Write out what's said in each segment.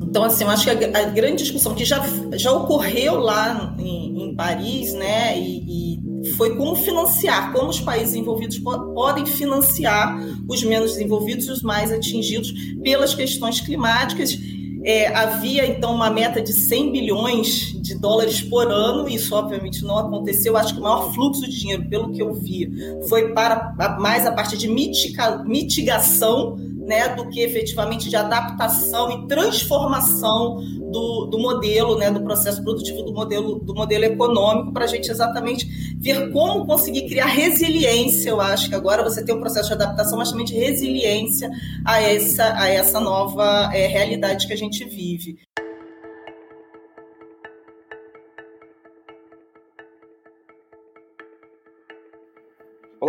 Então, assim, eu acho que a, a, grande discussão que já, já ocorreu lá em, em Paris, né, e, e, foi como financiar, como os países envolvidos po podem financiar os menos desenvolvidos e os mais atingidos pelas questões climáticas. É, havia, então, uma meta de 100 bilhões de dólares por ano, isso obviamente não aconteceu. Acho que o maior fluxo de dinheiro, pelo que eu vi, foi para mais a parte de mitiga mitigação né, do que efetivamente de adaptação e transformação do, do modelo, né, do processo produtivo do modelo, do modelo econômico, para a gente exatamente ver como conseguir criar resiliência. Eu acho que agora você tem um processo de adaptação, mas também de resiliência a essa, a essa nova é, realidade que a gente vive.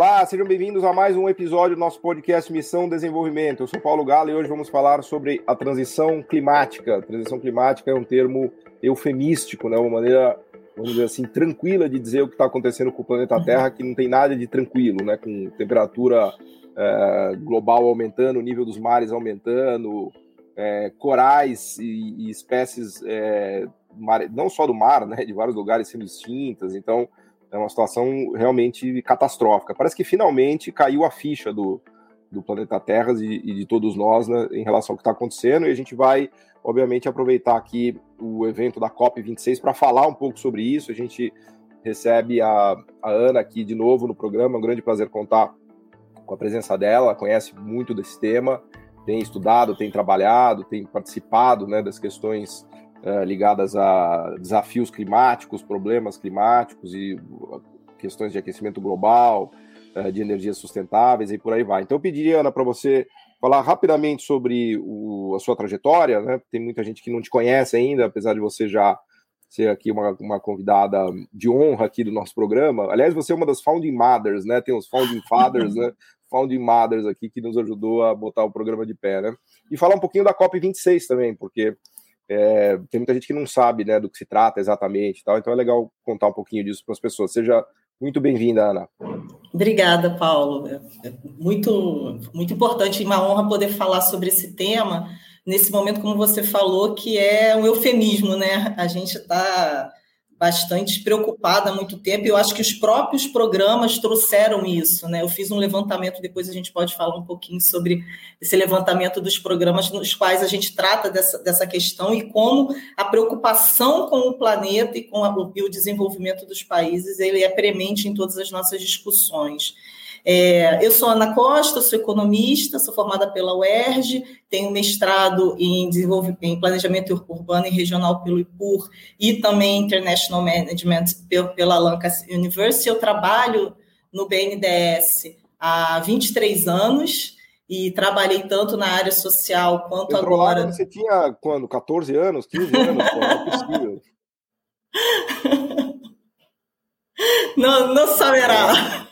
Olá, sejam bem-vindos a mais um episódio do nosso podcast Missão Desenvolvimento. Eu sou Paulo Galo e hoje vamos falar sobre a transição climática. A transição climática é um termo eufemístico, né? uma maneira, vamos dizer assim, tranquila de dizer o que está acontecendo com o planeta Terra, que não tem nada de tranquilo, né? com temperatura é, global aumentando, o nível dos mares aumentando, é, corais e, e espécies, é, não só do mar, né? de vários lugares sendo extintas. Então, é uma situação realmente catastrófica. Parece que finalmente caiu a ficha do, do planeta Terra e, de todos nós né, em relação ao que está acontecendo, e a gente vai, obviamente, aproveitar aqui o evento da COP26 para falar um pouco sobre isso. A gente recebe a, a Ana aqui de novo no programa, é um grande prazer contar com a presença dela, ela conhece muito desse tema, tem estudado, tem trabalhado, tem participado né, das questões uh, ligadas a desafios climáticos, problemas climáticos e questões de aquecimento global, uh, de energias sustentáveis e por aí vai. Então eu pediria, Ana, para você falar rapidamente sobre o, a sua trajetória, né? Tem muita gente que não te conhece ainda, apesar de você já ser aqui uma, uma convidada de honra aqui do nosso programa. Aliás, você é uma das founding mothers, né? Tem os founding fathers, né? Founding mothers aqui que nos ajudou a botar o programa de pé, né? E falar um pouquinho da COP 26 também, porque é, tem muita gente que não sabe né, do que se trata exatamente, tal, então é legal contar um pouquinho disso para as pessoas. Seja muito bem-vinda, Ana. Obrigada, Paulo. É, é muito, muito importante e uma honra poder falar sobre esse tema nesse momento, como você falou, que é um eufemismo, né? A gente está bastante preocupada há muito tempo, e eu acho que os próprios programas trouxeram isso, né? Eu fiz um levantamento, depois a gente pode falar um pouquinho sobre esse levantamento dos programas nos quais a gente trata dessa, dessa questão e como a preocupação com o planeta e com a, e o desenvolvimento dos países ele é premente em todas as nossas discussões. É, eu sou Ana Costa, sou economista, sou formada pela UERJ, tenho mestrado em, em planejamento urbano e regional pelo IPUR e também International Management pela Lancaster University. Eu trabalho no BNDES há 23 anos e trabalhei tanto na área social quanto Entrou agora. Você tinha quando? 14 anos, 15 anos? Pô, não é possível. não, não saberá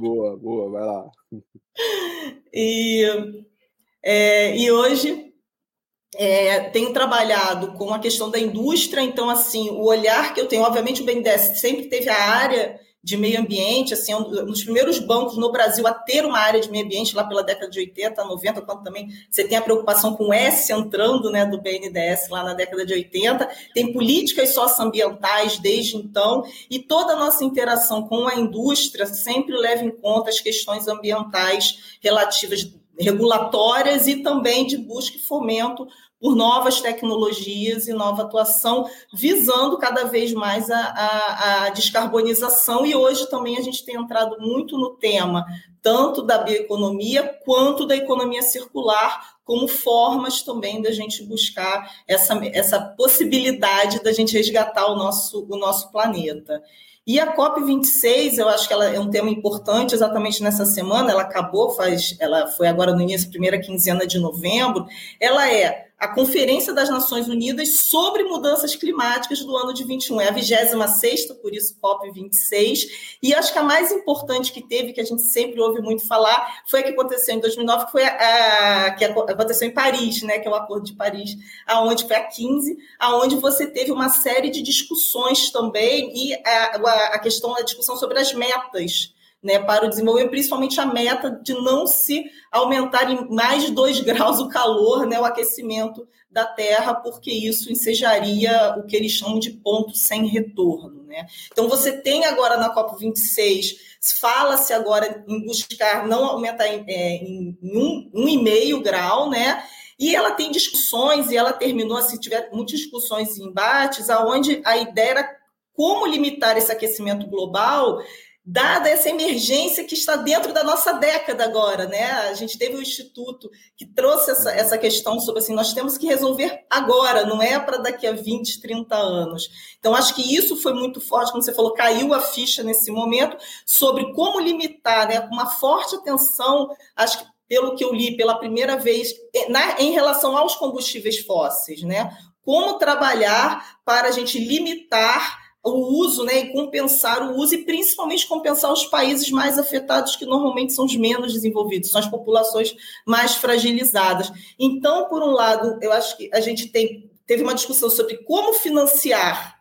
boa, boa, vai lá. E, é, e hoje é, tenho trabalhado com a questão da indústria, então, assim, o olhar que eu tenho, obviamente, o BNDES sempre teve a área de meio ambiente, assim, um dos primeiros bancos no Brasil a ter uma área de meio ambiente lá pela década de 80, 90, quando também você tem a preocupação com S entrando, né, do BNDES lá na década de 80, tem políticas socioambientais desde então, e toda a nossa interação com a indústria sempre leva em conta as questões ambientais relativas regulatórias e também de busca e fomento por novas tecnologias e nova atuação, visando cada vez mais a, a, a, descarbonização. E hoje também a gente tem entrado muito no tema, tanto da bioeconomia quanto da economia circular, como formas também da gente buscar essa, essa possibilidade da gente resgatar o nosso, o nosso planeta. E a COP26, eu acho que ela é um tema importante exatamente nessa semana, ela acabou, faz, ela foi agora no início, primeira quinzena de novembro, ela é a Conferência das Nações Unidas sobre Mudanças Climáticas do ano de 21. É a 26 por isso COP26. E acho que a mais importante que teve, que a gente sempre ouve muito falar, foi a que aconteceu em 2009, que foi a, a que aconteceu em Paris, né, que é o Acordo de Paris, aonde foi a 15, aonde você teve uma série de discussões também e a, a questão da discussão sobre as metas né, para o desenvolvimento, principalmente a meta de não se aumentar em mais de 2 graus o calor, né, o aquecimento da Terra, porque isso ensejaria o que eles chamam de ponto sem retorno. Né? Então, você tem agora na COP26, fala-se agora em buscar não aumentar em, é, um, um e meio grau, né? E ela tem discussões, e ela terminou, assim, tiver muitas discussões e embates, aonde a ideia era como limitar esse aquecimento global dada essa emergência que está dentro da nossa década agora, né? A gente teve o um instituto que trouxe essa, essa questão sobre assim, nós temos que resolver agora, não é para daqui a 20, 30 anos. Então, acho que isso foi muito forte, como você falou, caiu a ficha nesse momento sobre como limitar, né? Uma forte atenção, acho que pelo que eu li pela primeira vez, na, em relação aos combustíveis fósseis, né? Como trabalhar para a gente limitar o uso, né, e compensar o uso e principalmente compensar os países mais afetados que normalmente são os menos desenvolvidos, são as populações mais fragilizadas. Então, por um lado, eu acho que a gente tem, teve uma discussão sobre como financiar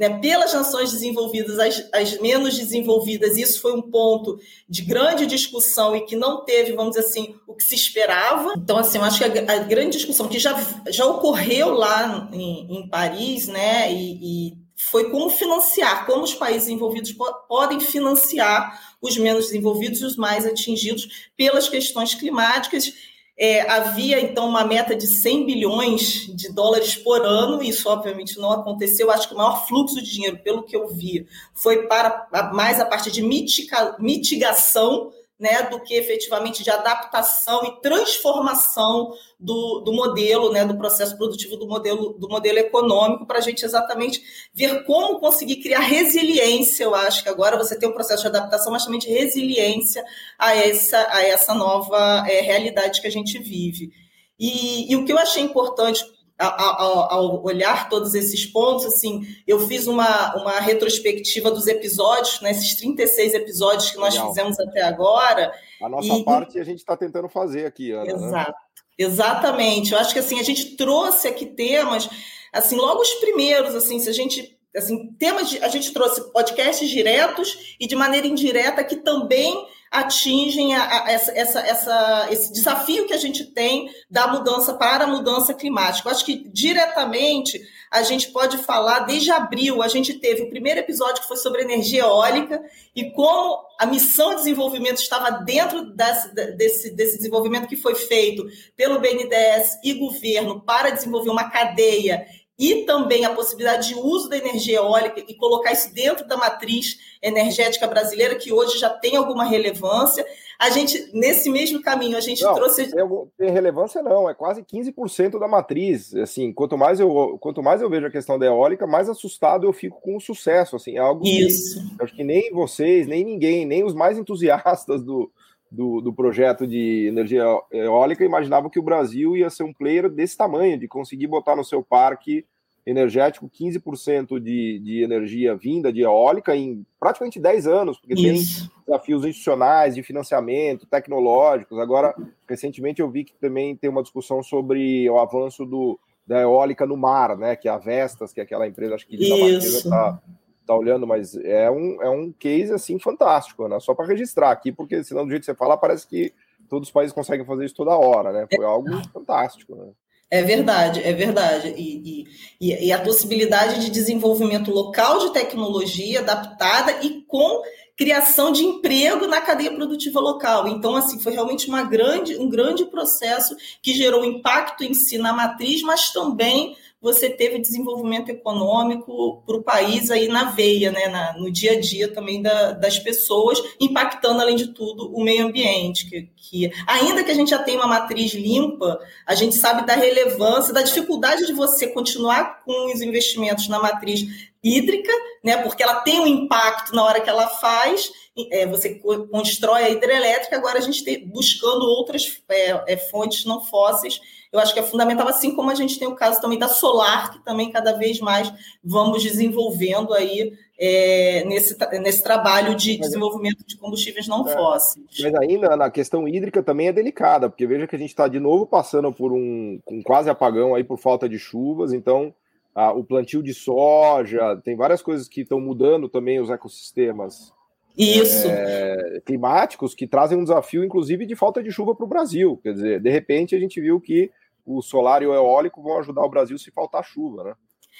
né, pelas nações desenvolvidas as, as, menos desenvolvidas. Isso foi um ponto de grande discussão e que não teve, vamos dizer assim, o que se esperava. Então, assim, eu acho que a, a grande discussão que já, já ocorreu lá em, em Paris, né, e, e foi como financiar, como os países envolvidos podem financiar os menos desenvolvidos e os mais atingidos pelas questões climáticas. É, havia, então, uma meta de 100 bilhões de dólares por ano, isso obviamente não aconteceu. Acho que o maior fluxo de dinheiro, pelo que eu vi, foi para mais a parte de mitiga, mitigação né, do que efetivamente de adaptação e transformação do, do modelo, né, do processo produtivo do modelo, do modelo econômico, para a gente exatamente ver como conseguir criar resiliência. Eu acho que agora você tem um processo de adaptação, mas também de resiliência a essa, a essa nova é, realidade que a gente vive. E, e o que eu achei importante ao, ao, olhar todos esses pontos, assim, eu fiz uma, uma retrospectiva dos episódios, né, esses 36 episódios que nós Legal. fizemos até agora. A nossa e... parte a gente está tentando fazer aqui, Ana. Né? Exato. Né? Exatamente. Eu acho que assim, a gente trouxe aqui temas, assim, logo os primeiros, assim, se a gente assim, temas de, a gente trouxe podcasts diretos e de maneira indireta que também atingem a, a, essa, essa, essa, esse desafio que a gente tem da mudança para a mudança climática. Eu acho que diretamente a gente pode falar, desde abril, a gente teve o primeiro episódio que foi sobre energia eólica e como a missão de desenvolvimento estava dentro desse, desse, desse desenvolvimento que foi feito pelo BNDES e governo para desenvolver uma cadeia e também a possibilidade de uso da energia eólica e colocar isso dentro da matriz energética brasileira, que hoje já tem alguma relevância. A gente, nesse mesmo caminho, a gente não, trouxe. Tem, tem, relevância, não, é quase 15% da matriz. Assim, quanto mais, eu, quanto mais eu vejo a questão da eólica, mais assustado eu fico com o sucesso. Assim, é algo Isso. que acho que nem vocês, nem ninguém, nem os mais entusiastas do, do, do, projeto de energia eólica imaginavam que o Brasil ia ser um player desse tamanho, de conseguir botar no seu parque energético 15% de, de energia vinda de eólica em praticamente 10 anos, porque Isso. tem desafios institucionais, de financiamento, tecnológicos. Agora, recentemente eu vi que também tem uma discussão sobre o avanço do, da eólica no mar, né? Que é a Vestas, que é aquela empresa, acho que está tá olhando, mas é um, é um case assim fantástico, né? Só para registrar aqui, porque senão do jeito que você fala, parece que todos os países conseguem fazer isso toda hora, né? Foi algo fantástico, né? É verdade, é verdade. E, e, e, a possibilidade de desenvolvimento local de tecnologia adaptada e com criação de emprego na cadeia produtiva local. Então, assim, foi realmente uma grande, um grande processo que gerou impacto em si na matriz, mas também você teve desenvolvimento econômico para o país aí na veia, né, na, no dia a dia também da, das pessoas, impactando, além de tudo, o meio ambiente. Que, que, ainda que a gente já tenha uma matriz limpa, a gente sabe da relevância, da dificuldade de você continuar com os investimentos na matriz hídrica, né, porque ela tem um impacto na hora que ela faz, é, você constrói a hidrelétrica, agora a gente está buscando outras é, é, fontes não fósseis. Eu acho que é fundamental, assim como a gente tem o caso também da solar, que também cada vez mais vamos desenvolvendo aí é, nesse, nesse trabalho de desenvolvimento de combustíveis não é, fósseis. Mas ainda na questão hídrica também é delicada, porque veja que a gente está de novo passando por um, um quase apagão aí por falta de chuvas, então o plantio de soja, tem várias coisas que estão mudando também os ecossistemas Isso. É, climáticos que trazem um desafio, inclusive, de falta de chuva para o Brasil. Quer dizer, de repente a gente viu que o solar e o eólico vão ajudar o Brasil se faltar chuva, né?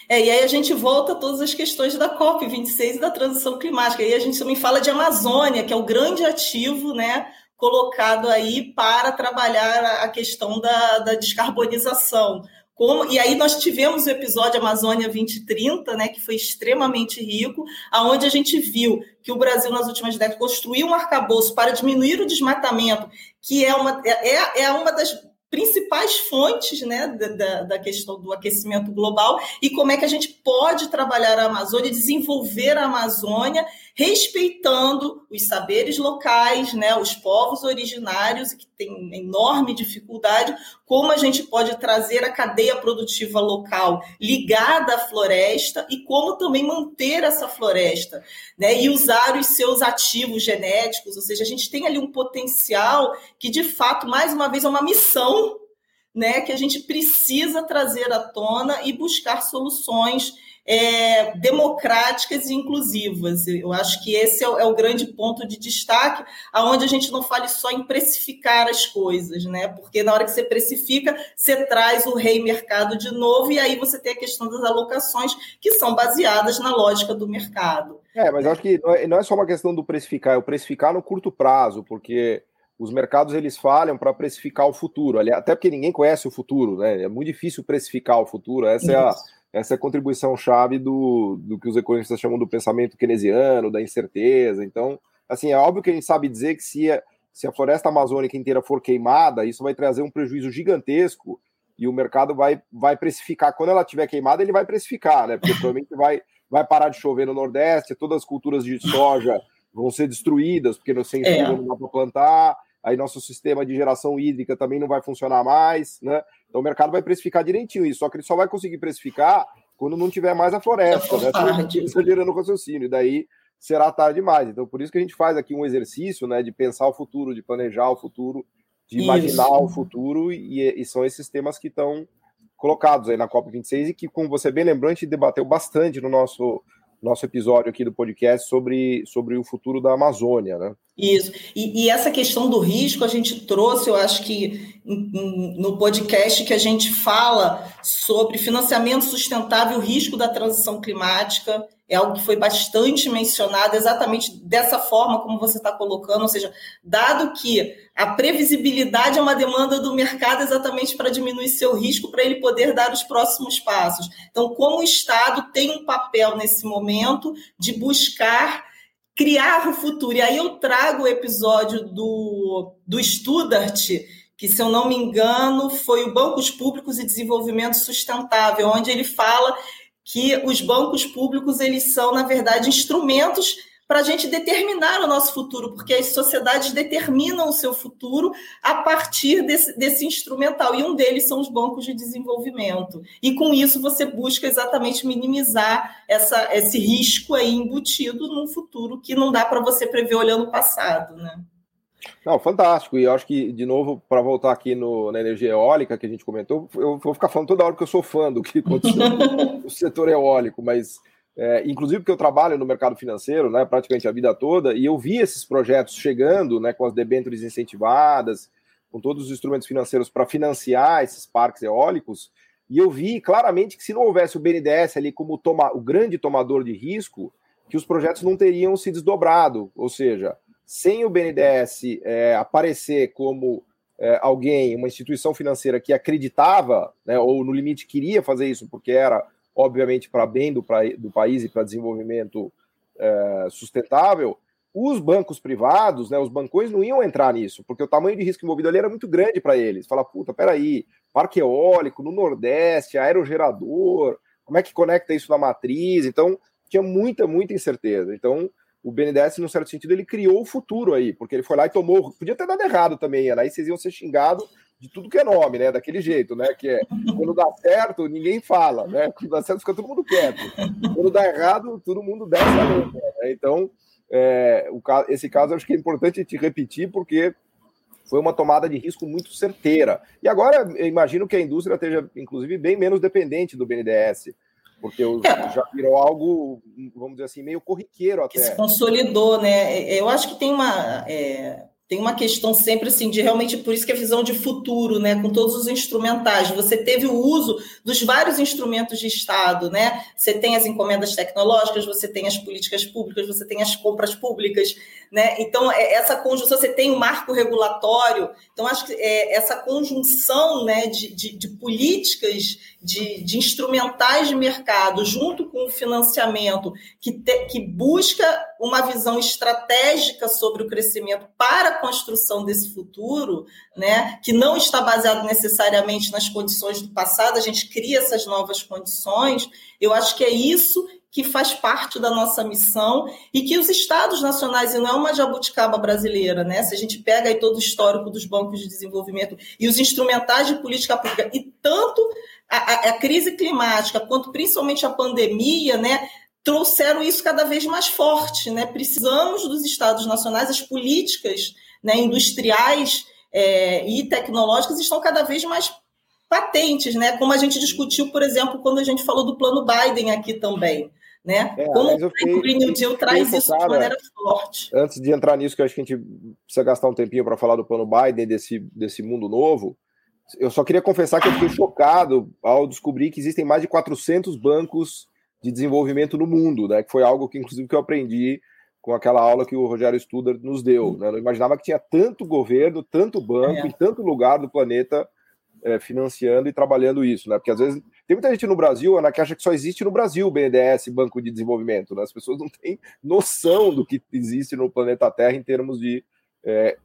É, e aí a gente volta a todas as questões da COP26 e da transição climática. E aí a gente também fala de Amazônia, que é o grande ativo, né, colocado aí para trabalhar a questão da, da descarbonização. Como, e aí nós tivemos o episódio Amazônia 2030, né, que foi extremamente rico, aonde a gente viu que o Brasil nas últimas décadas construiu um arcabouço para diminuir o desmatamento, que é uma, é, é uma das principais fontes né, da, da, questão do aquecimento global e como é que a gente pode trabalhar a Amazônia, desenvolver a Amazônia, respeitando os saberes locais, né, os povos originários que têm enorme dificuldade, como a gente pode trazer a cadeia produtiva local ligada à floresta e como também manter essa floresta, né, e usar os seus ativos genéticos, ou seja, a gente tem ali um potencial que de fato, mais uma vez, é uma missão né, que a gente precisa trazer à tona e buscar soluções é, democráticas e inclusivas. Eu acho que esse é o, é o, grande ponto de destaque, aonde a gente não fale só em precificar as coisas, né? Porque na hora que você precifica, você traz o rei mercado de novo, e aí você tem a questão das alocações que são baseadas na lógica do mercado. É, mas acho que não é, não é só uma questão do precificar, é o precificar no curto prazo, porque os mercados eles falham para precificar o futuro, até porque ninguém conhece o futuro, né? É muito difícil precificar o futuro. Essa é a, essa é a contribuição chave do, do que os economistas chamam do pensamento keynesiano, da incerteza. Então, assim, é óbvio que a gente sabe dizer que se a, se a floresta amazônica inteira for queimada, isso vai trazer um prejuízo gigantesco e o mercado vai, vai precificar. Quando ela estiver queimada, ele vai precificar, né? Porque provavelmente vai, vai parar de chover no Nordeste, todas as culturas de soja vão ser destruídas, porque não sem é. não dá para plantar aí nosso sistema de geração hídrica também não vai funcionar mais, né? Então o mercado vai precificar direitinho isso, só que ele só vai conseguir precificar quando não tiver mais a floresta, né? Está gerando raciocínio, e daí será tarde demais. Então por isso que a gente faz aqui um exercício, né, de pensar o futuro, de planejar o futuro, de imaginar isso. o futuro, e, e são esses temas que estão colocados aí na COP26 e que, como você bem lembrou, a gente debateu bastante no nosso nosso episódio aqui do podcast sobre, sobre o futuro da Amazônia, né? Isso. E, e, essa questão do risco a gente trouxe, eu acho que no podcast que a gente fala sobre financiamento sustentável, o risco da transição climática é algo que foi bastante mencionado, exatamente dessa forma como você está colocando, ou seja, dado que a previsibilidade é uma demanda do mercado exatamente para diminuir seu risco, para ele poder dar os próximos passos. Então, como o Estado tem um papel nesse momento de buscar criar o futuro. E aí eu trago o episódio do, do Studart, que, se eu não me engano, foi o Bancos Públicos e Desenvolvimento Sustentável, onde ele fala que os bancos públicos eles são, na verdade, instrumentos para a gente determinar o nosso futuro, porque as sociedades determinam o seu futuro a partir desse, desse instrumental, e um deles são os bancos de desenvolvimento. E com isso você busca exatamente minimizar essa, esse risco aí embutido num futuro que não dá para você prever olhando o passado, né? Não, fantástico. E eu acho que, de novo, para voltar aqui no, na energia eólica que a gente comentou, eu vou ficar falando toda hora que eu sou fã do que aconteceu no setor eólico, mas é, inclusive porque eu trabalho no mercado financeiro, né, praticamente a vida toda, e eu vi esses projetos chegando, né, com as debêntures incentivadas, com todos os instrumentos financeiros para financiar esses parques eólicos, e eu vi claramente que se não houvesse o BNDES ali como toma, o grande tomador de risco, que os projetos não teriam se desdobrado, ou seja, sem o BNDES é, aparecer como é, alguém, uma instituição financeira que acreditava, né, ou no limite queria fazer isso, porque era, obviamente, para bem do, pra, do, país e para desenvolvimento é, sustentável, os bancos privados, né, os bancões não iam entrar nisso, porque o tamanho de risco envolvido ali era muito grande para eles. Fala, puta, peraí, parque eólico no Nordeste, aerogerador, como é que conecta isso na matriz? Então, tinha muita, muita incerteza. Então, o BNDES, num certo sentido, ele criou o futuro aí, porque ele foi lá e tomou. Podia ter dado errado também, né? aí vocês iam ser xingados de tudo que é nome, né? Daquele jeito, né? Que é quando dá certo, ninguém fala, né? Quando dá certo, fica todo mundo quieto. Quando dá errado, todo mundo desce a lenda, né? Então, é, o, esse caso acho que é importante te repetir, porque foi uma tomada de risco muito certeira. E agora eu imagino que a indústria esteja, inclusive, bem menos dependente do BNDES porque é. já virou algo, vamos dizer assim, meio corriqueiro até. Que se consolidou, né? Eu acho que tem uma. É tem uma questão sempre assim de realmente por isso que a visão de futuro, né, com todos os instrumentais. Você teve o uso dos vários instrumentos de Estado, né? Você tem as encomendas tecnológicas, você tem as políticas públicas, você tem as compras públicas, né? Então é, essa conjunção, você tem o marco regulatório. Então acho que é, essa conjunção, né, de, de, de políticas, de, de, instrumentais de mercado, junto com o financiamento que, te, que busca uma visão estratégica sobre o crescimento para construção desse futuro, né, que não está baseado necessariamente nas condições do passado, a gente cria essas novas condições. Eu acho que é isso que faz parte da nossa missão e que os estados nacionais, e não é uma jabuticaba brasileira, né? Se a gente pega aí todo o histórico dos bancos de desenvolvimento e os instrumentais de política pública, e tanto a, a, crise climática quanto principalmente a pandemia, né? trouxeram isso cada vez mais forte, né? Precisamos dos estados nacionais, as políticas né, industriais é, e tecnológicas estão cada vez mais patentes, né? Como a gente discutiu, por exemplo, quando a gente falou do plano Biden aqui também. Né? É, Como o Green New Deal traz isso de maneira forte. Antes de entrar nisso, que acho que a gente precisa gastar um tempinho para falar do plano Biden, desse, desse mundo novo, eu só queria confessar que eu fiquei chocado ao descobrir que existem mais de 400 bancos de desenvolvimento no mundo, né? Que foi algo que, inclusive, que eu aprendi com aquela aula que o Rogério Studer nos deu. Né? Eu não imaginava que tinha tanto governo, tanto banco, é. em tanto lugar do planeta é, financiando e trabalhando isso, né? Porque às vezes tem muita gente no Brasil, Ana, que acha que só existe no Brasil o BNDES, Banco de Desenvolvimento. Né? As pessoas não têm noção do que existe no planeta Terra em termos de. É,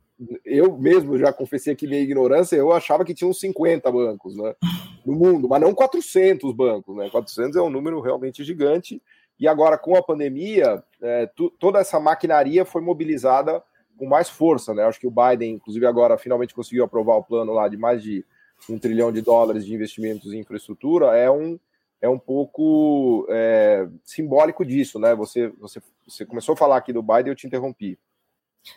eu mesmo já confessei aqui minha ignorância, eu achava que tinha uns 50 bancos né, no mundo, mas não 400 bancos. Né? 400 é um número realmente gigante. E agora, com a pandemia, é, tu, toda essa maquinaria foi mobilizada com mais força. Né? Acho que o Biden, inclusive, agora finalmente conseguiu aprovar o plano lá de mais de um trilhão de dólares de investimentos em infraestrutura. É um, é um pouco é, simbólico disso. Né? Você, você, você começou a falar aqui do Biden, eu te interrompi.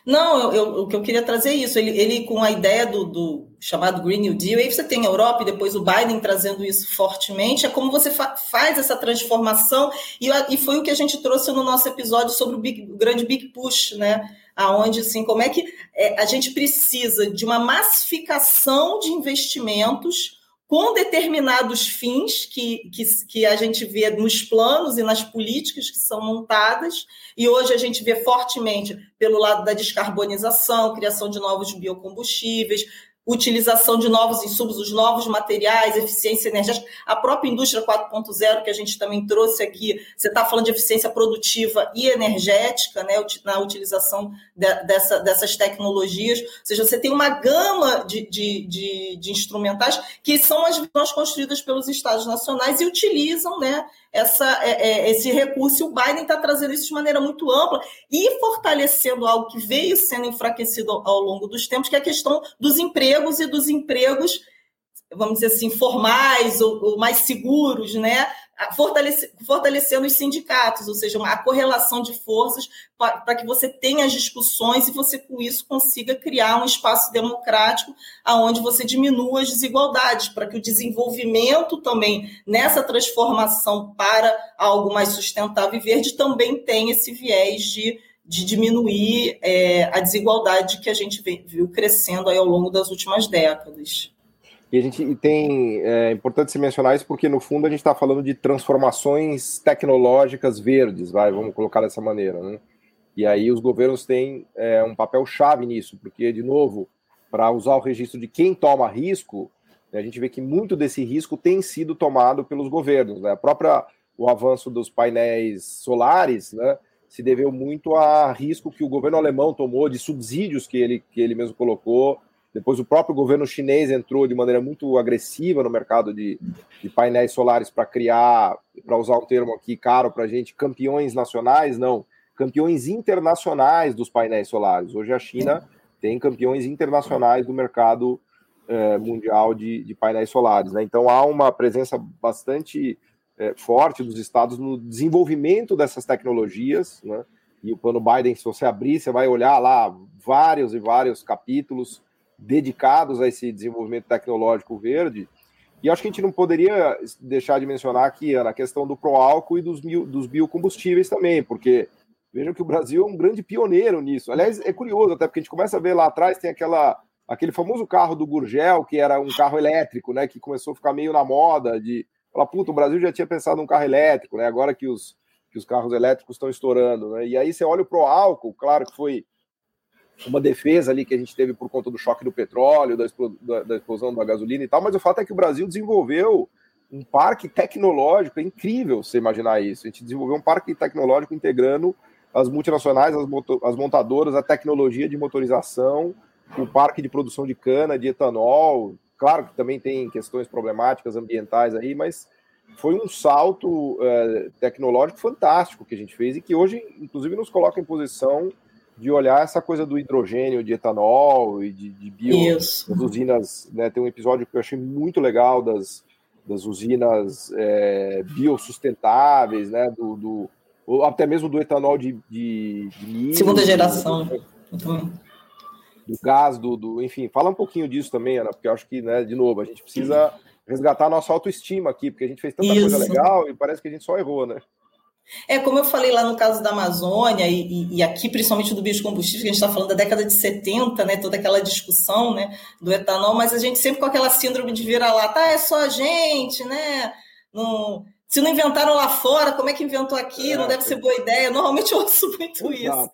Não, eu, eu, o que eu queria trazer é isso. Ele, ele com a ideia do, do, chamado Green New Deal, aí você tem a Europa e depois o Biden trazendo isso fortemente. É como você fa faz essa transformação, e, e foi o que a gente trouxe no nosso episódio sobre o, big, o grande Big Push, né? Aonde assim, como é que é, a gente precisa de uma massificação de investimentos com determinados fins que, que, que, a gente vê nos planos e nas políticas que são montadas, e hoje a gente vê fortemente pelo lado da descarbonização, criação de novos biocombustíveis, utilização de novos insumos, os novos materiais, eficiência energética, a própria indústria 4.0 que a gente também trouxe aqui, você está falando de eficiência produtiva e energética, né, na utilização de, dessa, dessas tecnologias, ou seja, você tem uma gama de, de, de, de instrumentais que são as visões construídas pelos estados nacionais e utilizam, né, essa, é, é, esse recurso. E o Biden está trazendo isso de maneira muito ampla e fortalecendo algo que veio sendo enfraquecido ao, ao longo dos tempos, que é a questão dos empregos e dos empregos vamos dizer assim, formais ou, ou mais seguros, né? Fortalece, fortalecendo os sindicatos, ou seja, uma, a correlação de forças para que você tenha as discussões e você, com isso, consiga criar um espaço democrático aonde você diminua as desigualdades, para que o desenvolvimento também, nessa transformação para algo mais sustentável e verde, também tenha esse viés de, de diminuir é, a desigualdade que a gente viu crescendo ao longo das últimas décadas. E a gente tem, é importante se mencionar isso porque no fundo a gente está falando de transformações tecnológicas verdes, vai, vamos colocar dessa maneira, né? E aí os governos têm é, um papel chave nisso, porque de novo, para usar o registro de quem toma risco, né, a gente vê que muito desse risco tem sido tomado pelos governos, né? A própria o avanço dos painéis solares, né? Se deveu muito a risco que o governo alemão tomou de subsídios que ele, que ele mesmo colocou depois o próprio governo chinês entrou de maneira muito agressiva no mercado de, de painéis solares para criar, para usar um termo aqui caro para a gente, campeões nacionais, não, campeões internacionais dos painéis solares. Hoje a China tem campeões internacionais do mercado eh, mundial de, de, painéis solares. Né? Então há uma presença bastante eh, forte dos estados no desenvolvimento dessas tecnologias. Né? E o plano Biden, se você abrir, você vai olhar lá vários e vários capítulos dedicados a esse desenvolvimento tecnológico verde. E acho que a gente não poderia deixar de mencionar aqui, Ana, a questão do pró-álcool e dos, dos biocombustíveis também, porque vejam que o Brasil é um grande pioneiro nisso. Aliás, é curioso, até porque a gente começa a ver lá atrás, tem aquela, aquele famoso carro do Gurgel, que era um carro elétrico, né, que começou a ficar meio na moda de falar, puta, o Brasil já tinha pensado num carro elétrico, né, agora que os, que os carros elétricos estão estourando, né, e aí você olha o pro álcool, claro que foi uma defesa ali que a gente teve por conta do choque do petróleo, da, da explosão da gasolina e tal, mas o fato é que o Brasil desenvolveu um parque tecnológico, é incrível você imaginar isso, a gente desenvolveu um parque tecnológico integrando as multinacionais, as, as montadoras, a tecnologia de motorização, o parque de produção de cana, de etanol. Claro que também tem questões problemáticas ambientais aí, mas foi um salto é, tecnológico fantástico que a gente fez e que hoje, inclusive, nos coloca em posição de olhar essa coisa do hidrogênio, de etanol e de, de bio, das usinas. Né? Tem um episódio que eu achei muito legal das, das usinas é, biossustentáveis, né? do, do ou até mesmo do etanol de, de, de milho, segunda geração. Do gás, do, do, enfim, fala um pouquinho disso também, Ana, porque eu acho que, né, de novo, a gente precisa resgatar a nossa autoestima aqui, porque a gente fez tanta Isso. coisa legal e parece que a gente só errou, né? É, como eu falei lá no caso da Amazônia, e, e, e aqui principalmente do biocombustível, que a gente está falando da década de 70, né, toda aquela discussão né, do etanol, mas a gente sempre com aquela síndrome de vira-lata, ah, é só a gente, né? Não, se não inventaram lá fora, como é que inventou aqui? É, não deve ser boa ideia. Normalmente eu ouço muito isso.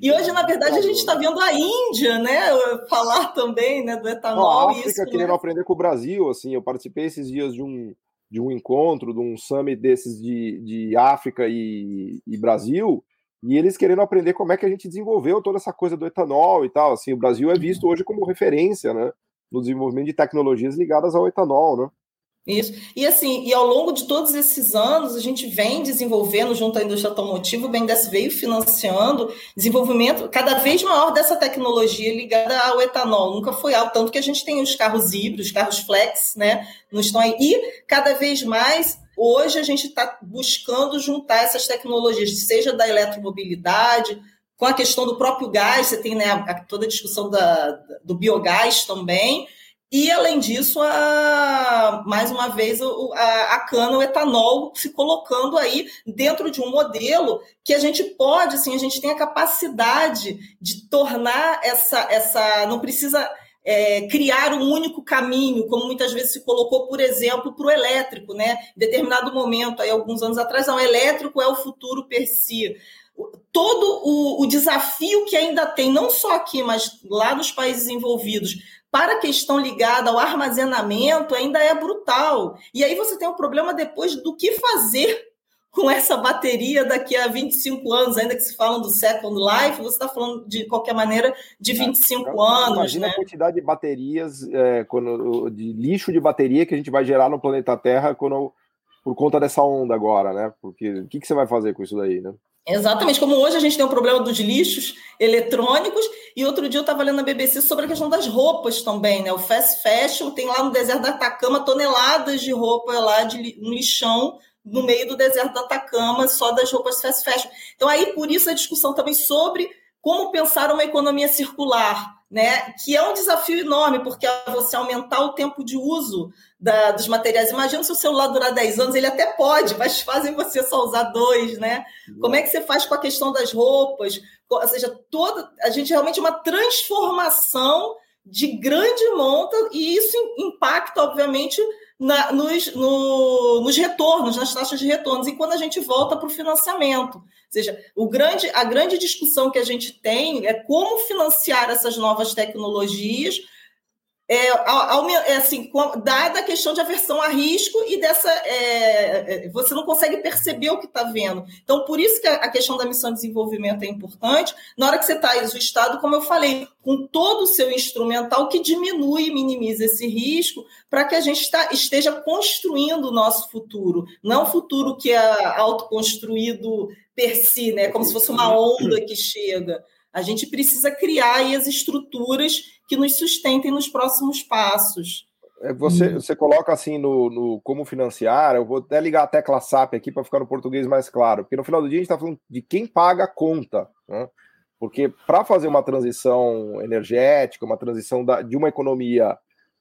e hoje, na verdade, a gente está vendo a Índia, né, falar também, né, do etanol. a África isso, querendo né? aprender com o Brasil, assim, eu participei esses dias de um, de um encontro, de um summit desses de, de África e, e Brasil, e eles querendo aprender como é que a gente desenvolveu toda essa coisa do etanol e tal. Assim, o Brasil é visto hoje como referência, né, no desenvolvimento de tecnologias ligadas ao etanol, né? Isso. E assim, e ao longo de todos esses anos, a gente vem desenvolvendo junto à indústria automotiva, o BNDES veio financiando desenvolvimento cada vez maior dessa tecnologia ligada ao etanol. Nunca foi alto, tanto que a gente tem os carros híbridos, os carros flex, né? Não estão aí. E cada vez mais, hoje a gente está buscando juntar essas tecnologias, seja da eletromobilidade, com a questão do próprio gás, você tem né, toda a discussão da, do biogás também e, além disso, a, mais uma vez, a, a cana, o etanol, se colocando aí dentro de um modelo que a gente pode, assim, a gente tem a capacidade de tornar essa. essa não precisa é, criar um único caminho, como muitas vezes se colocou, por exemplo, para o elétrico, né? Em determinado momento, aí, alguns anos atrás, não, elétrico é o futuro per si todo o, o, desafio que ainda tem, não só aqui, mas lá nos países envolvidos, para a questão ligada ao armazenamento ainda é brutal. E aí você tem um problema depois do que fazer com essa bateria daqui a 25 anos, ainda que se falam do Second Life, você está falando de qualquer maneira de 25 é, anos. Imagina né? a quantidade de baterias, é, quando, de lixo de bateria que a gente vai gerar no planeta Terra quando, por conta dessa onda agora, né? Porque o que, que você vai fazer com isso daí, né? Exatamente, como hoje a gente tem o problema dos lixos eletrônicos, e outro dia eu estava lendo na BBC sobre a questão das roupas também, né? O fast fashion tem lá no deserto da Atacama toneladas de roupa lá de um lixão no meio do deserto da Atacama, só das roupas fast fashion. Então aí por isso a discussão também sobre como pensar uma economia circular, né? Que é um desafio enorme, porque você aumentar o tempo de uso da, dos materiais. Imagina se o celular durar 10 anos, ele até pode, mas fazem você só usar dois, né? Como é que você faz com a questão das roupas? Ou seja, toda a gente realmente é uma transformação de grande monta, e isso impacta, obviamente, na, nos, no, nos retornos, nas taxas de retornos, e quando a gente volta para o financiamento. Seja, o grande, a grande discussão que a gente tem é como financiar essas novas tecnologias é, é, assim, dada a questão de aversão a risco e dessa. É, é você não consegue perceber o que está vendo. Então, por isso que a questão da missão de desenvolvimento é importante. Na hora que você está aí, o Estado, como eu falei, com todo o seu instrumental que diminui e minimiza esse risco, para que a gente está, esteja construindo o nosso futuro. Não o futuro que é autoconstruído per si, né? como se fosse uma onda que chega. A gente precisa criar aí as estruturas que nos sustentem nos próximos passos. É, você, hum. você coloca assim no, no, como financiar, eu vou até ligar a tecla SAP aqui para ficar no português mais claro, porque no final do dia a gente está falando de quem paga a conta, né? Porque para fazer uma transição energética, uma transição da, de uma economia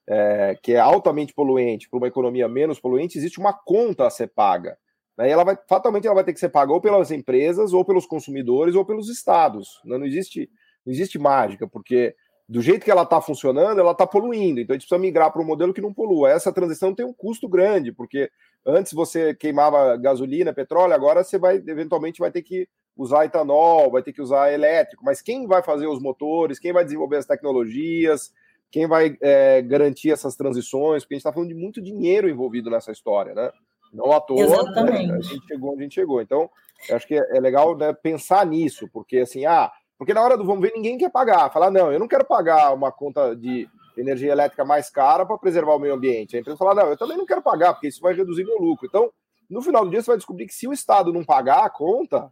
é, que é altamente poluente para uma economia menos poluente, existe uma conta a ser paga. Ela vai, fatalmente ela vai ter que ser paga ou pelas empresas, ou pelos consumidores, ou pelos estados. Né? Não, existe, não existe mágica, porque do jeito que ela está funcionando, ela está poluindo. Então a gente precisa migrar para um modelo que não polua. Essa transição tem um custo grande, porque antes você queimava gasolina, petróleo, agora você vai eventualmente vai ter que usar etanol, vai ter que usar elétrico. Mas quem vai fazer os motores? Quem vai desenvolver as tecnologias? Quem vai é, garantir essas transições? Porque a gente está falando de muito dinheiro envolvido nessa história, né? Não à toa Exatamente. Né? a gente chegou onde a gente chegou. Então, acho que é, é legal né, pensar nisso, porque assim, ah, porque na hora do vamos ver, ninguém quer pagar. Falar, não, eu não quero pagar uma conta de energia elétrica mais cara para preservar o meio ambiente. A empresa fala, não, eu também não quero pagar, porque isso vai reduzir meu lucro. Então, no final do dia, você vai descobrir que se o Estado não pagar a conta,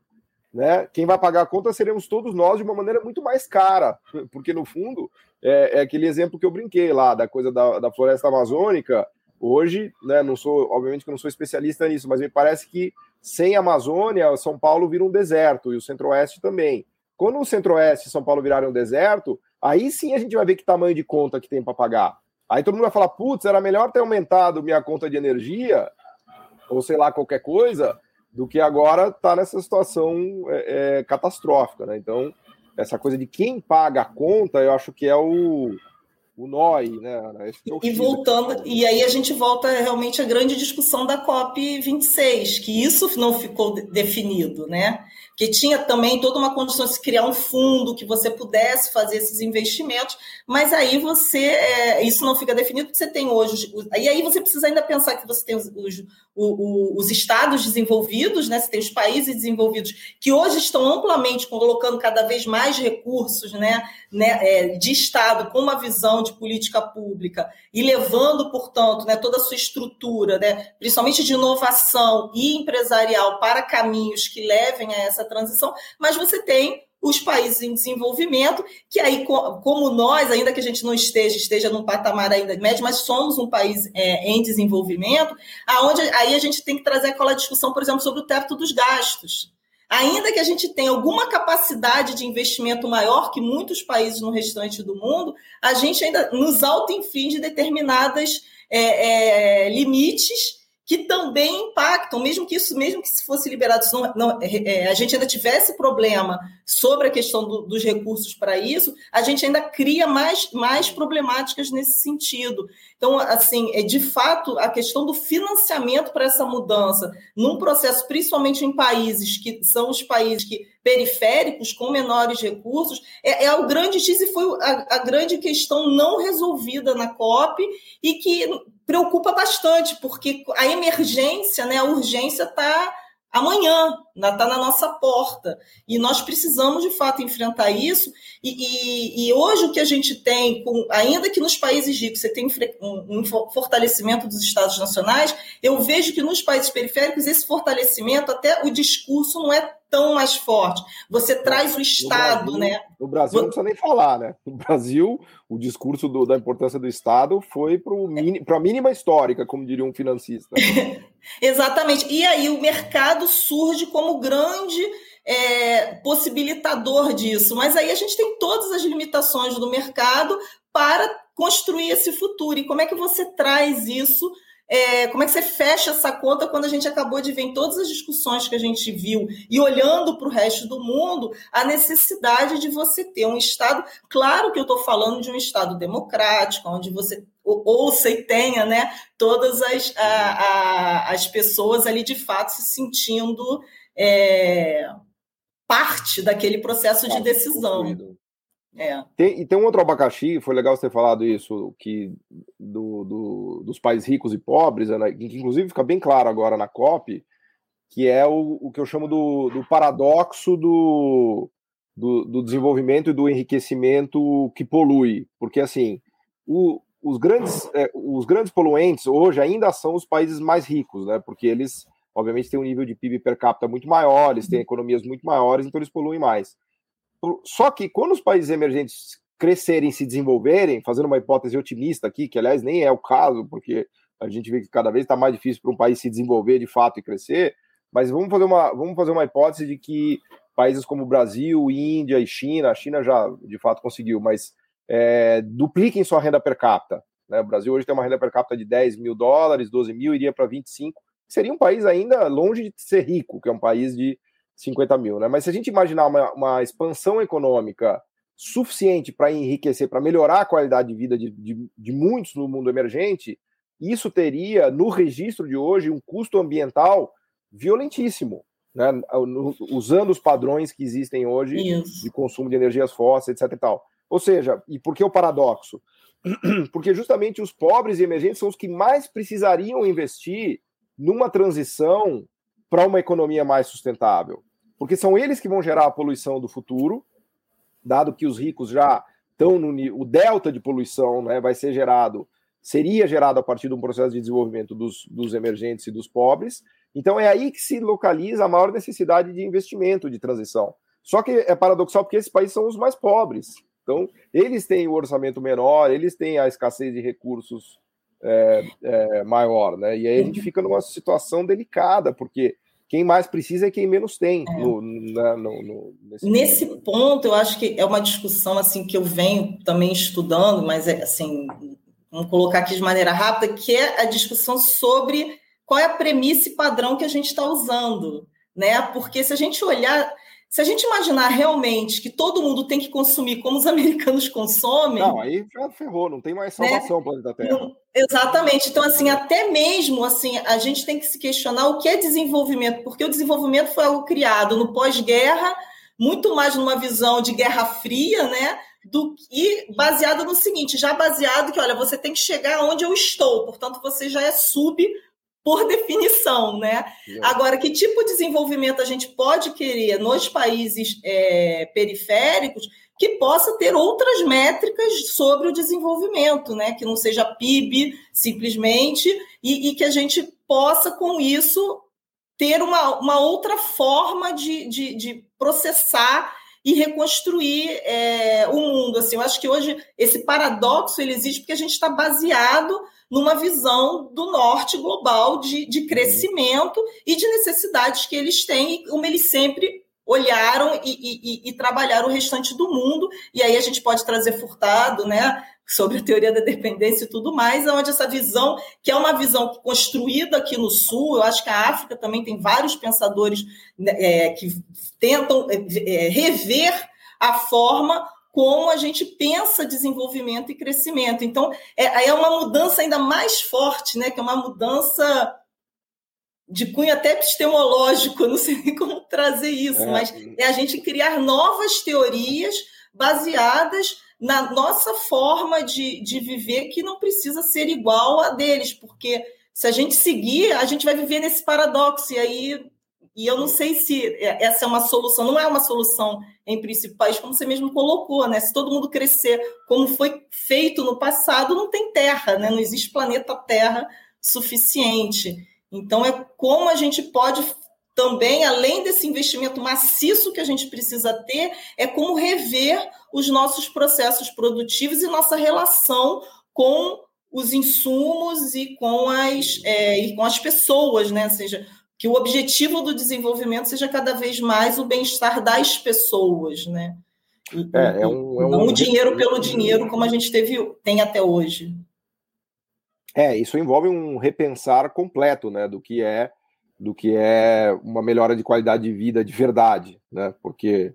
né, quem vai pagar a conta seremos todos nós de uma maneira muito mais cara. Porque, no fundo, é, é aquele exemplo que eu brinquei lá, da coisa da, da floresta amazônica. Hoje, né, não sou, obviamente que não sou especialista nisso, mas me parece que sem Amazônia, São Paulo vira um deserto e o Centro-Oeste também. Quando o Centro-Oeste e São Paulo virarem um deserto, aí sim a gente vai ver que tamanho de conta que tem para pagar. Aí todo mundo vai falar: putz, era melhor ter aumentado minha conta de energia, ou sei lá, qualquer coisa, do que agora tá nessa situação é, é, catastrófica. Né? Então, essa coisa de quem paga a conta, eu acho que é o, o aí, né? É e voltando, e aí a gente volta realmente à grande discussão da COP 26, que isso não ficou definido, né? Que tinha também toda uma condição de se criar um fundo que você pudesse fazer esses investimentos, mas aí você é, isso não fica definido, porque você tem hoje. E aí você precisa ainda pensar que você tem os, os, os, estados desenvolvidos, né? Você tem os países desenvolvidos que hoje estão amplamente colocando cada vez mais recursos né, né, é, de Estado com uma visão de política pública e levando, portanto, né, toda a sua estrutura, né, principalmente de inovação e empresarial, para caminhos que levem a essa essa transição, mas você tem os países em desenvolvimento, que aí, como nós, ainda que a gente não esteja, esteja num patamar ainda médio, mas somos um país é, em desenvolvimento, aonde aí a gente tem que trazer aquela discussão, por exemplo, sobre o teto dos gastos. Ainda que a gente tenha alguma capacidade de investimento maior que muitos países no restante do mundo, a gente ainda nos auto-inflige determinadas é, é, limites que também impactam, mesmo que isso, mesmo que se fosse liberado, não, não é, a gente ainda tivesse problema sobre a questão do, dos recursos para isso, a gente ainda cria mais, mais problemáticas nesse sentido. Então, assim, é de fato a questão do financiamento para essa mudança, num processo, principalmente em países que são os países que periféricos com menores recursos, é, é o grande X e foi a, a grande questão não resolvida na COP e que preocupa bastante, porque a emergência, né, a urgência está amanhã, está na nossa porta. E nós precisamos, de fato, enfrentar isso. E, e, e, hoje o que a gente tem, com, ainda que nos países ricos você tem um, um, fortalecimento dos Estados nacionais, eu vejo que nos países periféricos esse fortalecimento, até o discurso não é tão mais forte. Você traz o Estado, no Brasil, né? No Brasil não precisa nem falar, né? No Brasil, o discurso do, da importância do Estado foi para a mínima histórica, como diria um financista. Exatamente. E aí o mercado surge como grande é, possibilitador disso. Mas aí a gente tem todas as limitações do mercado para construir esse futuro. E como é que você traz isso é, como é que você fecha essa conta quando a gente acabou de ver em todas as discussões que a gente viu e olhando para o resto do mundo a necessidade de você ter um Estado, claro que eu estou falando de um Estado democrático, onde você ouça e tenha né, todas as, a, a, as pessoas ali de fato se sentindo é, parte daquele processo de decisão. É. Tem, e tem um outro abacaxi, foi legal você ter falado isso, que do, do dos países ricos e pobres, né, que inclusive fica bem claro agora na COP, que é o, o que eu chamo do, do paradoxo do, do, do, desenvolvimento e do enriquecimento que polui. Porque, assim, o, os, grandes, é, os grandes poluentes hoje ainda são os países mais ricos, né? Porque eles, obviamente, têm um nível de PIB per capita muito maior, eles têm economias muito maiores, então eles poluem mais. Só que quando os países emergentes crescerem, se desenvolverem, fazendo uma hipótese otimista aqui, que aliás nem é o caso, porque a gente vê que cada vez está mais difícil para um país se desenvolver de fato e crescer, mas vamos fazer uma, vamos fazer uma hipótese de que países como Brasil, Índia e China, a China já de fato conseguiu, mas é, dupliquem sua renda per capita. Né? O Brasil hoje tem uma renda per capita de 10 mil dólares, 12 mil, iria para 25. Seria um país ainda longe de ser rico, que é um país de 50 mil. Né? Mas se a gente imaginar uma, uma expansão econômica suficiente para enriquecer, para melhorar a qualidade de vida de, de, de muitos no mundo emergente, isso teria, no registro de hoje, um custo ambiental violentíssimo, né? usando os padrões que existem hoje Isso. de consumo de energias fósseis, etc. E tal. Ou seja, e por que o paradoxo? Porque justamente os pobres e emergentes são os que mais precisariam investir numa transição para uma economia mais sustentável. Porque são eles que vão gerar a poluição do futuro, dado que os ricos já estão no o delta de poluição, né, vai ser gerado, seria gerado a partir de um processo de desenvolvimento dos, dos emergentes e dos pobres. Então é aí que se localiza a maior necessidade de investimento de transição. Só que é paradoxal porque esses países são os mais pobres. Então, eles têm o orçamento menor, eles têm a escassez de recursos é, é, maior, né? E aí a gente fica numa situação delicada, porque quem mais precisa é quem menos tem. É. No, na, no, no, nesse, nesse ponto. ponto, eu acho que é uma discussão assim que eu venho também estudando, mas é assim, vamos colocar aqui de maneira rápida, que é a discussão sobre qual é a premissa e padrão que a gente está usando, né? Porque se a gente olhar se a gente imaginar realmente que todo mundo tem que consumir como os americanos consomem. Não, aí já ferrou, não tem mais né? salvação né? planeta Terra. Não, exatamente. Então, assim, até mesmo assim, a gente tem que se questionar o que é desenvolvimento, porque o desenvolvimento foi algo criado no pós-guerra, muito mais numa visão de guerra fria, né? Do, e baseado no seguinte, já baseado que, olha, você tem que chegar onde eu estou, portanto, você já é sub por definição, né? Agora, que tipo de desenvolvimento a gente pode querer nos países é, periféricos que possa ter outras métricas sobre o desenvolvimento, né? Que não seja PIB simplesmente, e, e que a gente possa, com isso, ter uma, uma outra forma de, de, de processar e reconstruir é, o mundo. Assim, eu acho que hoje esse paradoxo ele existe porque a gente está baseado numa visão do norte global de, de crescimento e de necessidades que eles têm, como eles sempre olharam e, e, e, trabalharam o restante do mundo. E aí a gente pode trazer Furtado, né? Sobre a teoria da dependência e tudo mais, onde essa visão, que é uma visão construída aqui no Sul, eu acho que a África também tem vários pensadores né, é, que tentam é, é, rever a forma como a gente pensa desenvolvimento e crescimento. Então, é, é uma mudança ainda mais forte, né? Que é uma mudança de cunho até epistemológico, não sei nem como trazer isso, é. mas é a gente criar novas teorias baseadas na nossa forma de, de viver que não precisa ser igual a deles, porque se a gente seguir, a gente vai viver nesse paradoxo, e aí e eu não sei se essa é uma solução, não é uma solução em principais, como você mesmo colocou, né? Se todo mundo crescer como foi feito no passado, não tem terra, né? Não existe planeta Terra suficiente. Então, é como a gente pode também, além desse investimento maciço que a gente precisa ter, é como rever os nossos processos produtivos e nossa relação com os insumos e com as, é, e com as pessoas, né? Ou seja, que o objetivo do desenvolvimento seja cada vez mais o bem-estar das pessoas, né? É, é um, é um não o dinheiro pelo dinheiro, como a gente teve, tem até hoje. É, isso envolve um repensar completo, né, do que é do que é uma melhora de qualidade de vida de verdade, né? Porque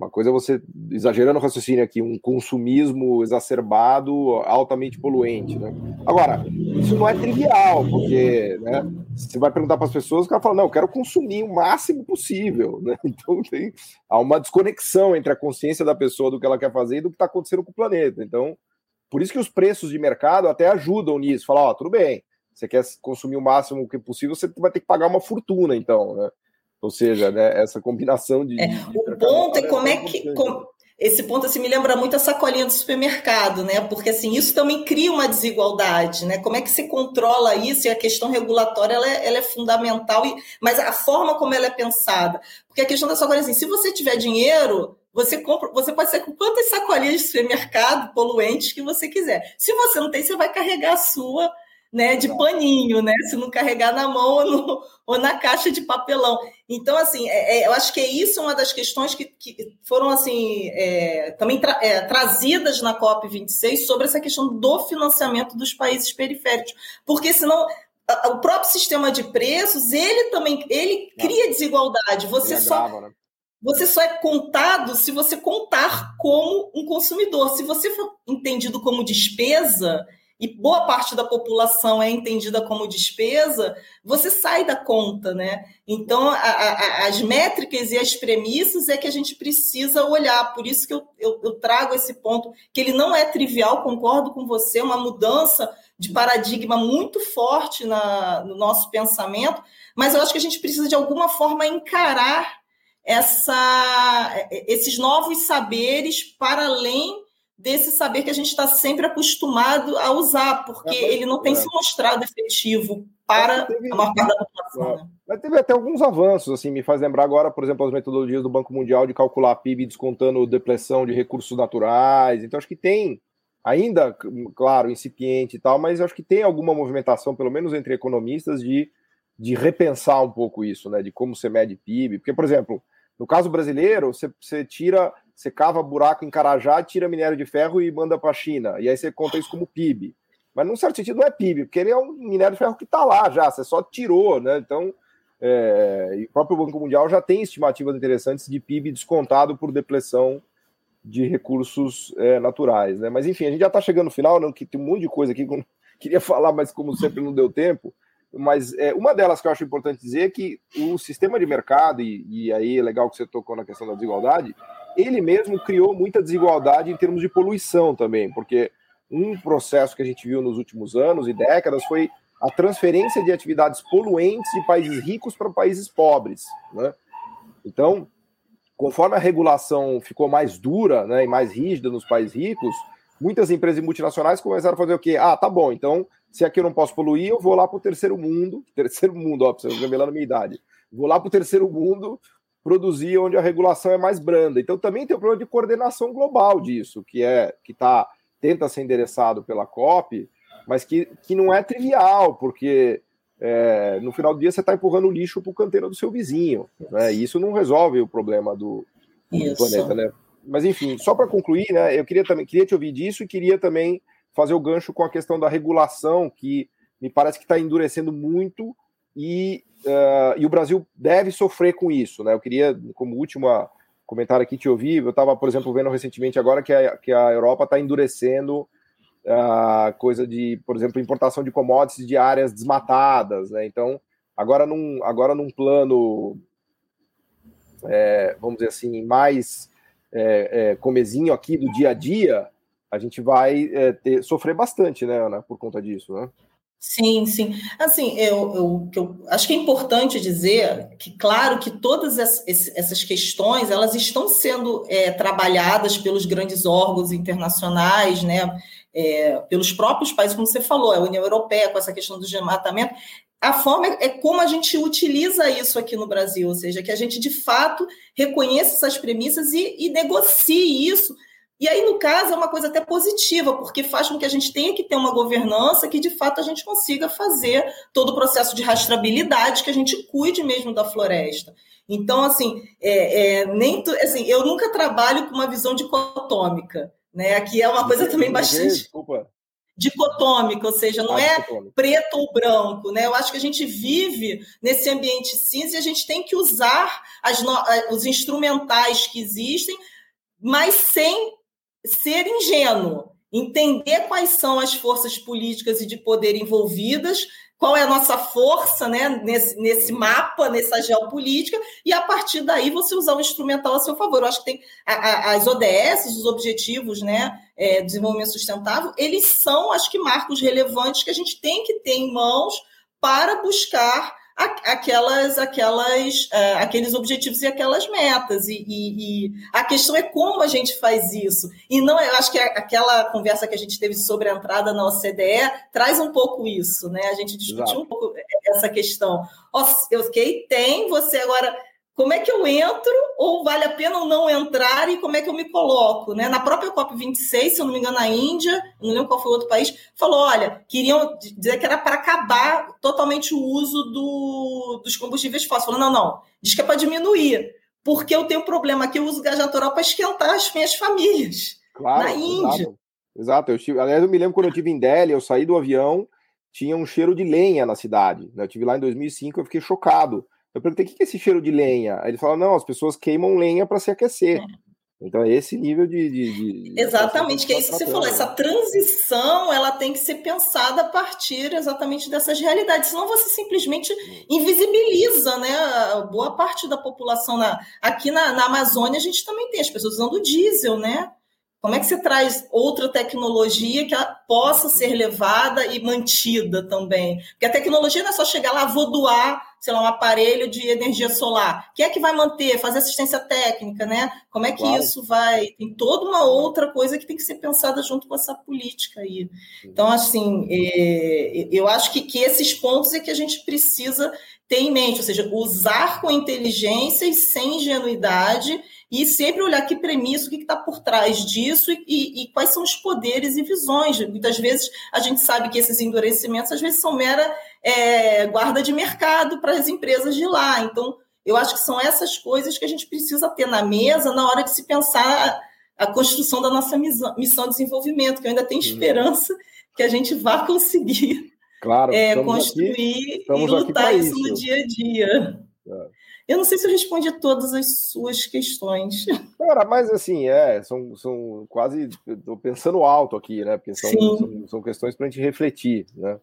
uma coisa é você, exagerando o raciocínio aqui, um consumismo exacerbado, altamente poluente, né? Agora, isso não é trivial, porque né, você vai perguntar para as pessoas, o cara fala, não, eu quero consumir o máximo possível, né? Então tem, há uma desconexão entre a consciência da pessoa do que ela quer fazer e do que está acontecendo com o planeta. Então, por isso que os preços de mercado até ajudam nisso. Falar, ó, tudo bem, você quer consumir o máximo que possível, você vai ter que pagar uma fortuna, então, né? Ou seja, né, essa combinação de. É, de o ponto é como é que. Com, esse ponto assim, me lembra muito a sacolinha do supermercado, né? Porque assim, isso também cria uma desigualdade, né? Como é que se controla isso? E a questão regulatória ela é, ela é fundamental, e, mas a forma como ela é pensada. Porque a questão da sacolinha assim, se você tiver dinheiro, você compra, você pode ser com quantas sacolinhas de supermercado poluentes que você quiser. Se você não tem, você vai carregar a sua né, de paninho, né, se não carregar na mão ou, no, ou na caixa de papelão. Então, assim, é, é, eu acho que é isso uma das questões que, que foram, assim, é, também tra é, trazidas na COP26 sobre essa questão do financiamento dos países periféricos, porque senão o próprio sistema de preços, ele também, ele cria desigualdade. Você só... né? Você só é contado se você contar como um consumidor. Se você for entendido como despesa, e boa parte da população é entendida como despesa, você sai da conta, né? Então, a, a, as métricas e as premissas é que a gente precisa olhar. Por isso que eu, eu, eu trago esse ponto, que ele não é trivial, concordo com você, é uma mudança de paradigma muito forte na, no nosso pensamento, mas eu acho que a gente precisa, de alguma forma, encarar essa, esses novos saberes para além desse saber que a gente está sempre acostumado a usar, porque é, ele não tem é. se mostrado efetivo para teve, a maior parte da população. É. Né? Mas teve até alguns avanços, assim, me faz lembrar agora, por exemplo, as metodologias do Banco Mundial de calcular PIB descontando depressão de recursos naturais. Então, acho que tem, ainda, claro, incipiente e tal, mas acho que tem alguma movimentação, pelo menos entre economistas, de, de repensar um pouco isso, né? De como você mede PIB. Porque, por exemplo, no caso brasileiro, você, você tira você cava buraco em Carajá, tira minério de ferro e manda para a China. E aí você conta isso como PIB. Mas num certo sentido não é PIB, porque ele é um minério de ferro que está lá já, você só tirou, né? Então, é, o próprio Banco Mundial já tem estimativas interessantes de PIB descontado por depressão de recursos é, naturais, né? Mas enfim, a gente já está chegando no final, não, que tem um monte de coisa aqui que eu queria falar, mas como sempre não deu tempo. Mas é, uma delas que eu acho importante dizer é que o sistema de mercado, e, e aí é legal que você tocou na questão da desigualdade, ele mesmo criou muita desigualdade em termos de poluição também, porque um processo que a gente viu nos últimos anos e décadas foi a transferência de atividades poluentes de países ricos para países pobres. Né? Então, conforme a regulação ficou mais dura né, e mais rígida nos países ricos, muitas empresas multinacionais começaram a fazer o quê? Ah, tá bom, então se aqui eu não posso poluir, eu vou lá para o terceiro mundo, terceiro mundo, ó, para você revelando a minha idade. Vou lá para o terceiro mundo produzir onde a regulação é mais branda. Então também tem o problema de coordenação global disso, que é que tá tenta ser endereçado pela COP, mas que, que não é trivial, porque é, no final do dia você está empurrando o lixo para o canteiro do seu vizinho, né? E isso não resolve o problema do, do planeta, né? Mas enfim, só para concluir, né? Eu queria também queria te ouvir disso e queria também fazer o gancho com a questão da regulação que me parece que está endurecendo muito e, uh, e o Brasil deve sofrer com isso. Né? Eu queria, como último comentário aqui, te ouvir. Eu estava, por exemplo, vendo recentemente agora que a, que a Europa está endurecendo a uh, coisa de, por exemplo, importação de commodities de áreas desmatadas. Né? Então, agora num, agora num plano, é, vamos dizer assim, mais é, é, comezinho aqui do dia a dia, a gente vai ter, sofrer bastante, né, Ana, por conta disso, né? Sim, sim. Assim, eu, eu, eu, acho que é importante dizer que, claro, que todas essas questões elas estão sendo é, trabalhadas pelos grandes órgãos internacionais, né, é, pelos próprios países, como você falou, a União Europeia, com essa questão do desmatamento. A forma é como a gente utiliza isso aqui no Brasil, ou seja, que a gente de fato reconheça essas premissas e, e negocie isso e aí, no caso, é uma coisa até positiva, porque faz com que a gente tenha que ter uma governança que, de fato, a gente consiga fazer todo o processo de rastreabilidade, que a gente cuide mesmo da floresta. Então, assim, é, é, nem assim, eu nunca trabalho com uma visão dicotômica, né? Aqui é uma coisa também bastante Desculpa. dicotômica, ou seja, não ah, é preto ou branco, né? Eu acho que a gente vive nesse ambiente cinza e a gente tem que usar as, os instrumentais que existem, mas sem ser ingênuo, entender quais são as forças políticas e de poder envolvidas, qual é a nossa força né, nesse, nesse mapa, nessa geopolítica, e a partir daí você usar o instrumental a seu favor. Eu acho que tem a, a, as ODS, os Objetivos né, é, Desenvolvimento Sustentável, eles são, acho que, marcos relevantes que a gente tem que ter em mãos para buscar aquelas, aquelas, uh, aqueles objetivos e aquelas metas. E, e, e, a questão é como a gente faz isso. E não, eu acho que aquela conversa que a gente teve sobre a entrada na OCDE traz um pouco isso, né? A gente discutiu Exato. um pouco essa questão. Ok, tem, você agora como é que eu entro, ou vale a pena ou não entrar, e como é que eu me coloco? Né? Na própria COP26, se eu não me engano, a Índia, não lembro qual foi o outro país, falou: olha, queriam dizer que era para acabar totalmente o uso do, dos combustíveis fósseis. Falou: não, não, diz que é para diminuir, porque eu tenho um problema aqui, eu uso gás natural para esquentar as minhas famílias. Claro, na Índia. Exato. exato. Eu tive, aliás, eu me lembro quando eu estive em Delhi, eu saí do avião, tinha um cheiro de lenha na cidade. Eu estive lá em 2005, eu fiquei chocado eu perguntei o que é esse cheiro de lenha. Aí ele falou: não, as pessoas queimam lenha para se aquecer. É. Então é esse nível de. de, de exatamente, que é isso que você falou. Essa transição ela tem que ser pensada a partir exatamente dessas realidades. Senão você simplesmente invisibiliza né, boa parte da população. Na, aqui na, na Amazônia a gente também tem as pessoas usando diesel, né? Como é que você traz outra tecnologia que possa ser levada e mantida também? Porque a tecnologia não é só chegar lá, vou doar, sei lá, um aparelho de energia solar. Quem é que vai manter, fazer assistência técnica, né? Como é que claro. isso vai? Tem toda uma outra coisa que tem que ser pensada junto com essa política aí. Então, assim, é, eu acho que, que esses pontos é que a gente precisa ter em mente, ou seja, usar com inteligência e sem ingenuidade e sempre olhar que premissa, o que está por trás disso e, e, e, quais são os poderes e visões. Muitas vezes a gente sabe que esses endurecimentos às vezes são mera é, guarda de mercado para as empresas de lá. Então, eu acho que são essas coisas que a gente precisa ter na mesa na hora de se pensar a, construção da nossa missão, missão de desenvolvimento, que eu ainda tenho esperança que a gente vá conseguir claro, é, construir aqui, e lutar isso no dia a dia. É. Eu não sei se eu respondi todas as suas questões. Cara, mas assim, é, são, são quase. Estou pensando alto aqui, né? Porque são, são, são, questões para a gente refletir, né?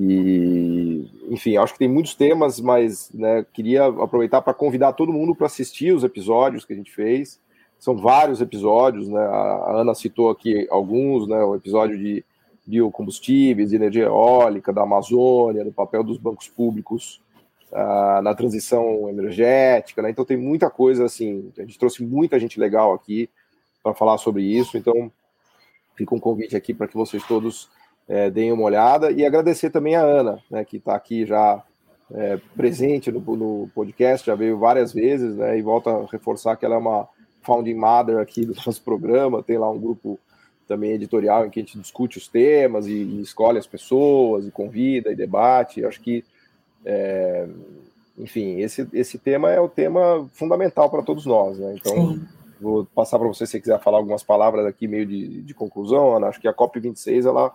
E, enfim, acho que tem muitos temas, mas né, queria aproveitar para convidar todo mundo para assistir os episódios que a gente fez. São vários episódios, né? A Ana citou aqui alguns, né? O episódio de biocombustíveis, de energia eólica, da Amazônia, do papel dos bancos públicos uh, na transição energética, né? Então tem muita coisa assim. A gente trouxe muita gente legal aqui para falar sobre isso. Então fica um convite aqui para que vocês todos é, deem uma olhada e agradecer também a Ana, né, que está aqui já é, presente no, no, podcast, já veio várias vezes, né, e volta a reforçar que ela é uma founding mother aqui do nosso programa, tem lá um grupo também editorial em que a gente discute os temas e, e escolhe as pessoas e convida e debate. Eu acho que é, enfim, esse, esse tema é o tema fundamental para todos nós, né? Então, Sim. vou passar para você se você quiser falar algumas palavras aqui, meio de, de conclusão, Ana. Acho que a COP26, ela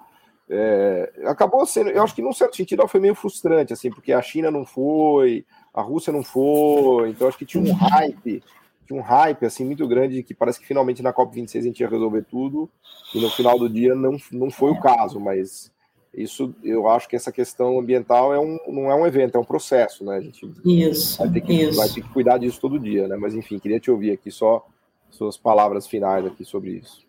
é, acabou sendo, eu acho que num certo sentido ela foi meio frustrante, assim, porque a China não foi, a Rússia não foi, então acho que tinha um hype, tinha um hype, assim, muito grande, que parece que finalmente na COP26 a gente ia resolver tudo, e no final do dia não, não foi o caso, mas isso, eu acho que essa questão ambiental é um, não é um evento, é um processo, né? A gente isso, vai ter, que, isso. vai ter que cuidar disso todo dia, né? Mas enfim, queria te ouvir aqui só suas palavras finais aqui sobre isso.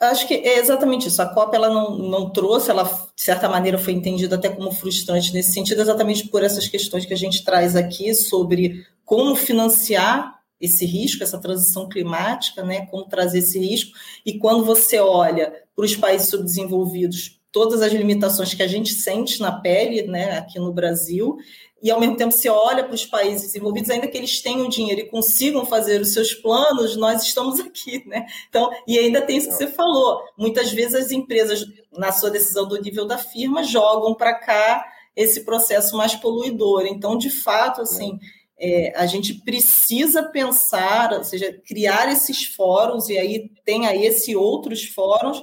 Acho que é exatamente isso. A COP ela não, não trouxe, ela de certa maneira foi entendida até como frustrante nesse sentido, exatamente por essas questões que a gente traz aqui sobre como financiar esse risco, essa transição climática, né, como trazer esse risco. E quando você olha para os países subdesenvolvidos, todas as limitações que a gente sente na pele, né, aqui no Brasil, e ao mesmo tempo você olha para os países desenvolvidos, ainda que eles tenham dinheiro e consigam fazer os seus planos, nós estamos aqui, né? Então, e ainda tem isso que você falou. Muitas vezes as empresas, na sua decisão do nível da firma, jogam para cá esse processo mais poluidor. Então, de fato, assim, é, a gente precisa pensar, ou seja, criar esses fóruns, e aí tem aí esses outros fóruns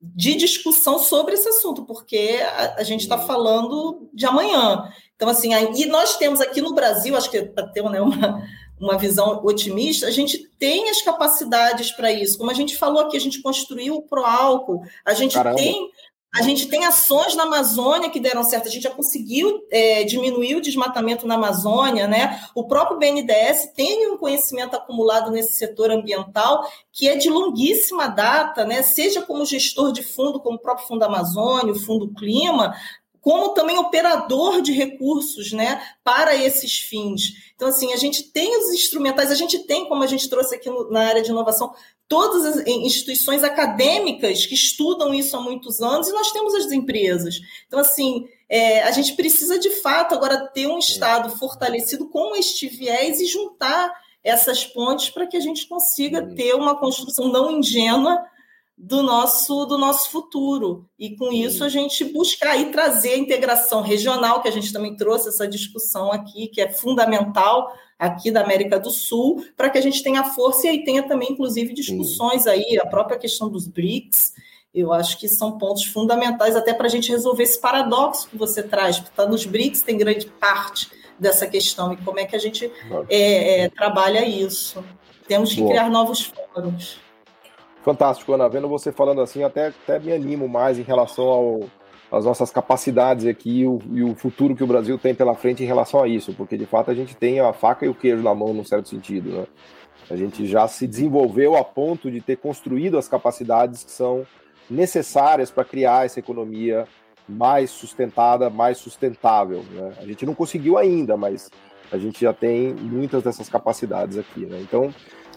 de discussão sobre esse assunto, porque a, a gente está falando de amanhã. Então, assim, e nós temos aqui no Brasil, acho que para ter né, uma, uma visão otimista, a gente tem as capacidades para isso. Como a gente falou aqui, a gente construiu o Proálcool, a gente Caramba. tem a gente tem ações na Amazônia que deram certo, a gente já conseguiu é, diminuir o desmatamento na Amazônia, né? O próprio BNDES tem um conhecimento acumulado nesse setor ambiental que é de longuíssima data, né? Seja como gestor de fundo, como o próprio Fundo Amazônia, o Fundo Clima, como também operador de recursos né, para esses fins. Então, assim, a gente tem os instrumentais, a gente tem, como a gente trouxe aqui no, na área de inovação, todas as instituições acadêmicas que estudam isso há muitos anos, e nós temos as empresas. Então, assim, é, a gente precisa de fato agora ter um Estado fortalecido com este viés e juntar essas pontes para que a gente consiga uhum. ter uma construção não ingênua do nosso do nosso futuro. E com isso a gente buscar e trazer a integração regional que a gente também trouxe essa discussão aqui que é fundamental aqui da América do Sul para que a gente tenha força e aí tenha também inclusive discussões aí. A própria questão dos BRICS eu acho que são pontos fundamentais até para a gente resolver esse paradoxo que você traz. Porque está nos BRICS tem grande parte dessa questão. E como é que a gente é, é, trabalha isso? Temos que Boa. criar novos fóruns Fantástico, Ana. Vendo você falando assim, até, até me animo mais em relação ao, às nossas capacidades aqui e o, e o, futuro que o Brasil tem pela frente em relação a isso, porque de fato a gente tem a faca e o queijo na mão, num certo sentido. Né? A gente já se desenvolveu a ponto de ter construído as capacidades que são necessárias para criar essa economia mais sustentada, mais sustentável. Né? A gente não conseguiu ainda, mas a gente já tem muitas dessas capacidades aqui. Né? Então,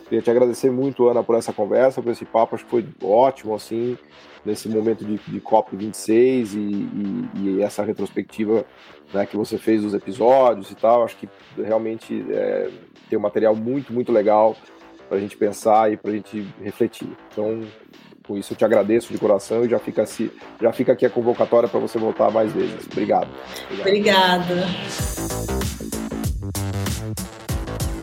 Queria te agradecer muito, Ana, por essa conversa, por esse papo. Acho que foi ótimo, assim, nesse momento de, de COP26 e, e, e, essa retrospectiva né, que você fez dos episódios e tal. Acho que realmente é, tem um material muito, muito legal para a gente pensar e para a gente refletir. Então, com isso, eu te agradeço de coração e já fica, já fica aqui a convocatória para você voltar mais vezes. Obrigado. Obrigado. Obrigada.